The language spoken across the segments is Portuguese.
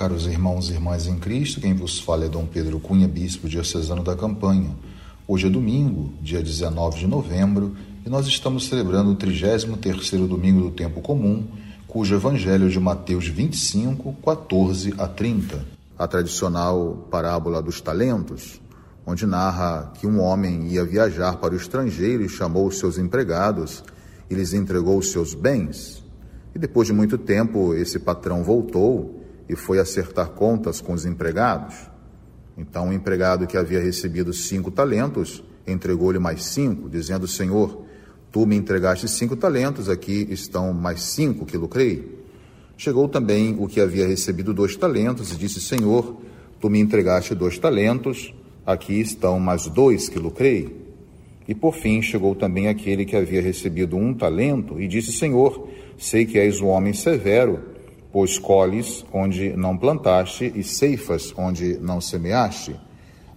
Caros irmãos e irmãs em Cristo, quem vos fala é Dom Pedro Cunha, bispo diocesano da Campanha. Hoje é domingo, dia 19 de novembro, e nós estamos celebrando o 33º domingo do tempo comum, cujo evangelho de Mateus 25, 14 a 30. A tradicional parábola dos talentos, onde narra que um homem ia viajar para o estrangeiro e chamou os seus empregados e lhes entregou os seus bens. E depois de muito tempo, esse patrão voltou e foi acertar contas com os empregados. Então, o empregado que havia recebido cinco talentos entregou-lhe mais cinco, dizendo: Senhor, tu me entregaste cinco talentos, aqui estão mais cinco que lucrei. Chegou também o que havia recebido dois talentos e disse: Senhor, tu me entregaste dois talentos, aqui estão mais dois que lucrei. E por fim chegou também aquele que havia recebido um talento e disse: Senhor, sei que és um homem severo pois colhes onde não plantaste e ceifas onde não semeaste.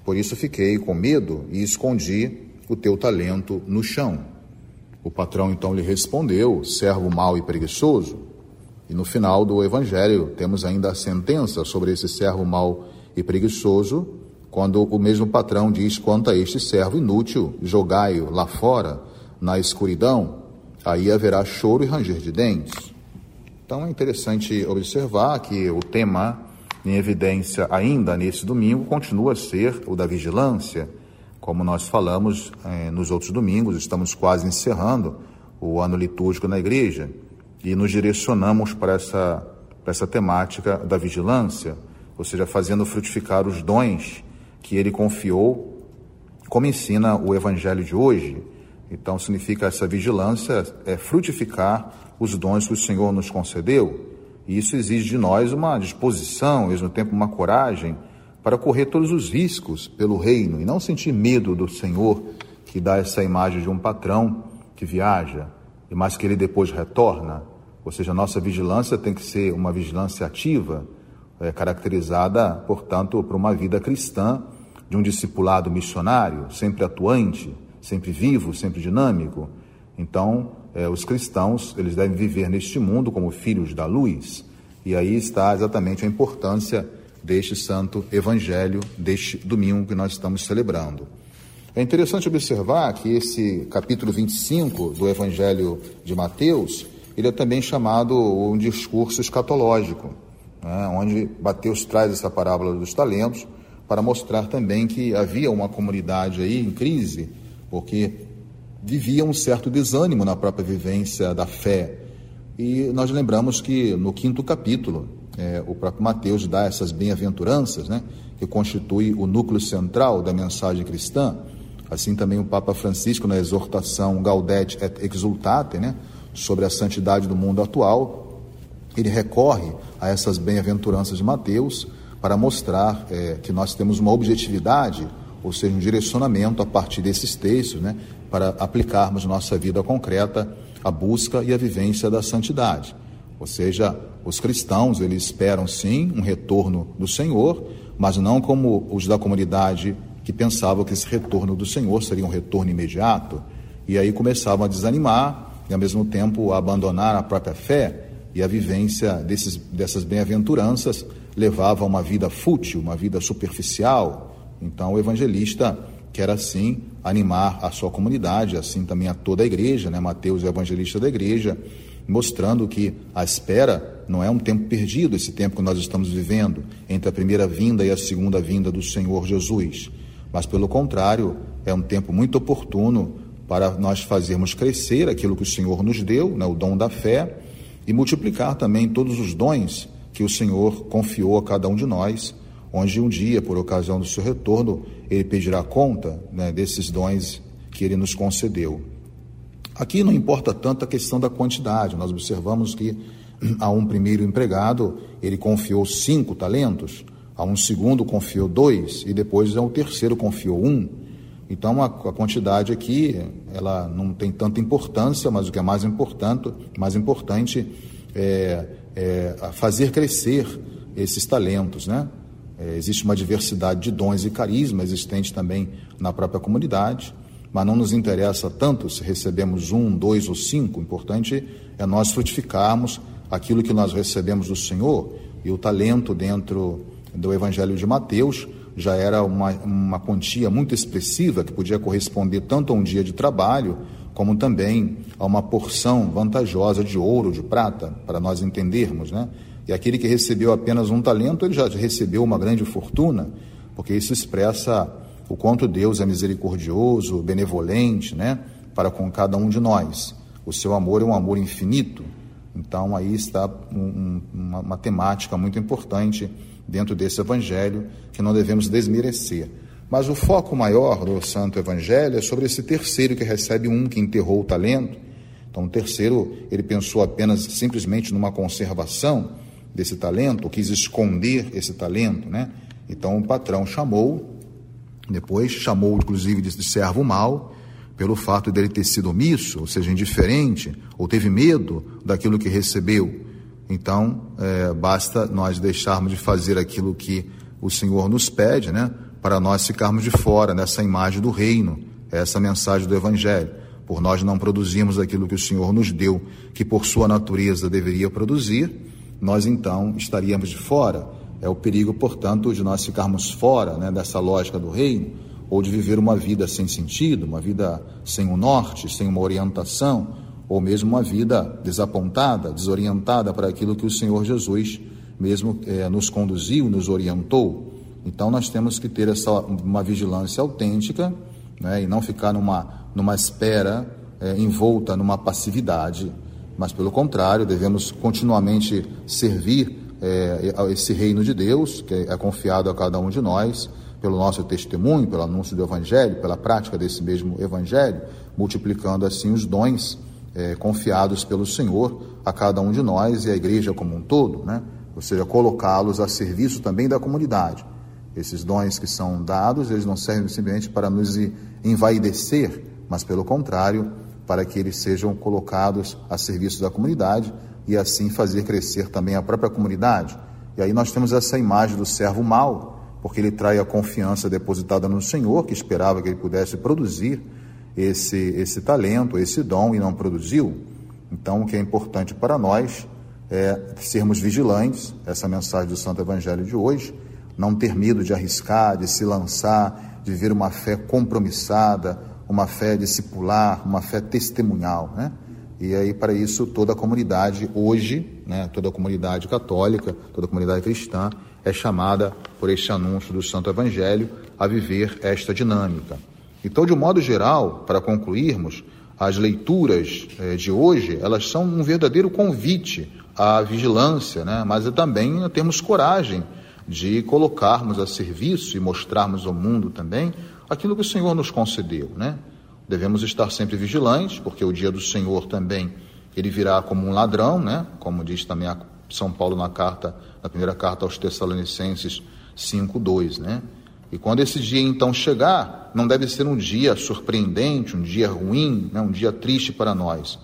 Por isso fiquei com medo e escondi o teu talento no chão. O patrão então lhe respondeu: servo mau e preguiçoso. E no final do evangelho temos ainda a sentença sobre esse servo mau e preguiçoso, quando o mesmo patrão diz quanto a este servo inútil, jogai-o lá fora, na escuridão, aí haverá choro e ranger de dentes. Então é interessante observar que o tema em evidência ainda nesse domingo continua a ser o da vigilância. Como nós falamos eh, nos outros domingos, estamos quase encerrando o ano litúrgico na igreja e nos direcionamos para essa, para essa temática da vigilância, ou seja, fazendo frutificar os dons que ele confiou, como ensina o evangelho de hoje. Então, significa essa vigilância é frutificar os dons que o Senhor nos concedeu. E isso exige de nós uma disposição, ao mesmo tempo uma coragem, para correr todos os riscos pelo reino e não sentir medo do Senhor, que dá essa imagem de um patrão que viaja, e mais que ele depois retorna. Ou seja, a nossa vigilância tem que ser uma vigilância ativa, é, caracterizada, portanto, por uma vida cristã, de um discipulado missionário, sempre atuante, sempre vivo, sempre dinâmico. Então, eh, os cristãos, eles devem viver neste mundo como filhos da luz. E aí está exatamente a importância deste santo evangelho, deste domingo que nós estamos celebrando. É interessante observar que esse capítulo 25 do evangelho de Mateus, ele é também chamado um discurso escatológico, né, onde Mateus traz essa parábola dos talentos para mostrar também que havia uma comunidade aí em crise porque vivia um certo desânimo na própria vivência da fé. E nós lembramos que no quinto capítulo, é, o próprio Mateus dá essas bem-aventuranças, né, que constitui o núcleo central da mensagem cristã. Assim também o Papa Francisco, na exortação Gaudete et Exultate, né, sobre a santidade do mundo atual, ele recorre a essas bem-aventuranças de Mateus para mostrar é, que nós temos uma objetividade ou seja, um direcionamento a partir desses textos, né, para aplicarmos nossa vida concreta a busca e a vivência da santidade. Ou seja, os cristãos, eles esperam sim um retorno do Senhor, mas não como os da comunidade que pensavam que esse retorno do Senhor seria um retorno imediato, e aí começavam a desanimar e ao mesmo tempo a abandonar a própria fé e a vivência desses, dessas bem-aventuranças levava a uma vida fútil, uma vida superficial, então, o evangelista quer assim animar a sua comunidade, assim também a toda a igreja, né? Mateus é evangelista da igreja, mostrando que a espera não é um tempo perdido, esse tempo que nós estamos vivendo entre a primeira vinda e a segunda vinda do Senhor Jesus, mas pelo contrário, é um tempo muito oportuno para nós fazermos crescer aquilo que o Senhor nos deu, né? o dom da fé, e multiplicar também todos os dons que o Senhor confiou a cada um de nós onde um dia, por ocasião do seu retorno, ele pedirá conta né, desses dons que ele nos concedeu. Aqui não importa tanto a questão da quantidade, nós observamos que a um primeiro empregado ele confiou cinco talentos, a um segundo confiou dois e depois a um terceiro confiou um. Então a, a, quantidade aqui ela não tem tanta importância, mas o que é mais importante, mais importante é, é fazer crescer esses talentos, né? É, existe uma diversidade de dons e carisma existente também na própria comunidade, mas não nos interessa tanto se recebemos um, dois ou cinco. O importante é nós frutificarmos aquilo que nós recebemos do Senhor, E o talento dentro do Evangelho de Mateus já era uma, uma quantia muito expressiva que podia corresponder tanto a um dia de trabalho como também a uma porção vantajosa de ouro, de prata, para nós entendermos, né? E aquele que recebeu apenas um talento, ele já recebeu uma grande fortuna, porque isso expressa o quanto Deus é misericordioso, benevolente, né? Para com cada um de nós. O seu amor é um amor infinito. Então aí está um, uma, uma temática muito importante dentro desse evangelho que não devemos desmerecer. Mas o foco maior do Santo Evangelho é sobre esse terceiro que recebe um que enterrou o talento. Então, o terceiro, ele pensou apenas simplesmente numa conservação desse talento, quis esconder esse talento, né? Então, o patrão chamou, depois chamou inclusive de servo mau, pelo fato dele ter sido omisso, ou seja, indiferente, ou teve medo daquilo que recebeu. Então, é, basta nós deixarmos de fazer aquilo que o Senhor nos pede, né? para nós ficarmos de fora dessa imagem do reino, essa mensagem do Evangelho. Por nós não produzirmos aquilo que o Senhor nos deu, que por sua natureza deveria produzir, nós então estaríamos de fora. É o perigo, portanto, de nós ficarmos fora né, dessa lógica do reino, ou de viver uma vida sem sentido, uma vida sem um norte, sem uma orientação, ou mesmo uma vida desapontada, desorientada para aquilo que o Senhor Jesus mesmo é, nos conduziu, nos orientou. Então nós temos que ter essa uma vigilância autêntica né, e não ficar numa, numa espera é, envolta numa passividade, mas pelo contrário, devemos continuamente servir é, esse reino de Deus, que é confiado a cada um de nós, pelo nosso testemunho, pelo anúncio do Evangelho, pela prática desse mesmo Evangelho, multiplicando assim os dons é, confiados pelo Senhor a cada um de nós e a igreja como um todo, né? ou seja, colocá-los a serviço também da comunidade. Esses dons que são dados, eles não servem simplesmente para nos envaidecer, mas pelo contrário, para que eles sejam colocados a serviço da comunidade e assim fazer crescer também a própria comunidade. E aí nós temos essa imagem do servo mau, porque ele trai a confiança depositada no Senhor, que esperava que ele pudesse produzir esse, esse talento, esse dom, e não produziu. Então, o que é importante para nós é sermos vigilantes, essa mensagem do Santo Evangelho de hoje, não ter medo de arriscar, de se lançar, de viver uma fé compromissada, uma fé discipular, uma fé testemunhal, né? E aí, para isso, toda a comunidade hoje, né, toda a comunidade católica, toda a comunidade cristã, é chamada por este anúncio do Santo Evangelho a viver esta dinâmica. Então, de um modo geral, para concluirmos, as leituras eh, de hoje, elas são um verdadeiro convite à vigilância, né? mas também a termos coragem de colocarmos a serviço e mostrarmos ao mundo também aquilo que o Senhor nos concedeu, né? Devemos estar sempre vigilantes, porque o dia do Senhor também ele virá como um ladrão, né? Como diz também São Paulo na carta, na primeira carta aos Tessalonicenses 5:2, né? E quando esse dia então chegar, não deve ser um dia surpreendente, um dia ruim, né? um dia triste para nós.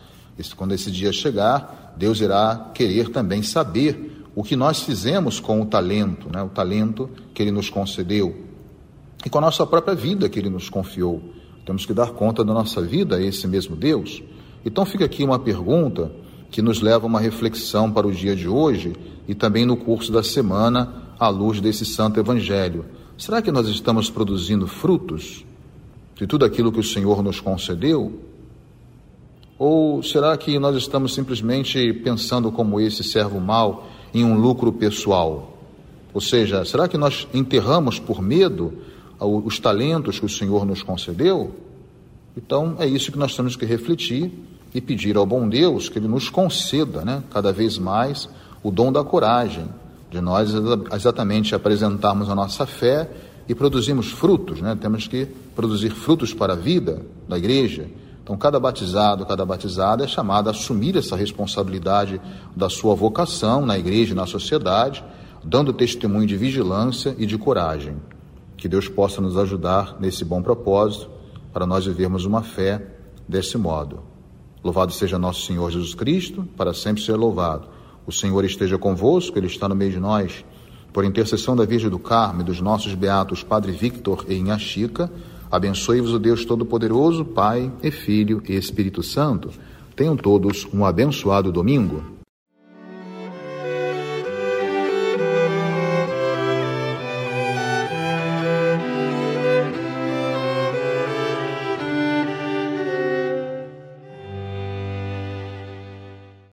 Quando esse dia chegar, Deus irá querer também saber o que nós fizemos com o talento, né? o talento que Ele nos concedeu, e com a nossa própria vida que Ele nos confiou. Temos que dar conta da nossa vida a esse mesmo Deus. Então fica aqui uma pergunta que nos leva a uma reflexão para o dia de hoje e também no curso da semana, à luz desse Santo Evangelho. Será que nós estamos produzindo frutos de tudo aquilo que o Senhor nos concedeu? Ou será que nós estamos simplesmente pensando como esse servo mau em um lucro pessoal? Ou seja, será que nós enterramos por medo os talentos que o Senhor nos concedeu? Então é isso que nós temos que refletir e pedir ao bom Deus que Ele nos conceda, né, cada vez mais, o dom da coragem, de nós exatamente apresentarmos a nossa fé e produzirmos frutos, né? Temos que produzir frutos para a vida da igreja então, cada batizado, cada batizada é chamado a assumir essa responsabilidade da sua vocação na igreja e na sociedade, dando testemunho de vigilância e de coragem. Que Deus possa nos ajudar nesse bom propósito, para nós vivermos uma fé desse modo. Louvado seja nosso Senhor Jesus Cristo, para sempre ser louvado. O Senhor esteja convosco, Ele está no meio de nós. Por intercessão da Virgem do Carmo e dos nossos beatos Padre Victor e Inha Chica, Abençoe-vos o Deus Todo-Poderoso, Pai e Filho e Espírito Santo. Tenham todos um abençoado domingo.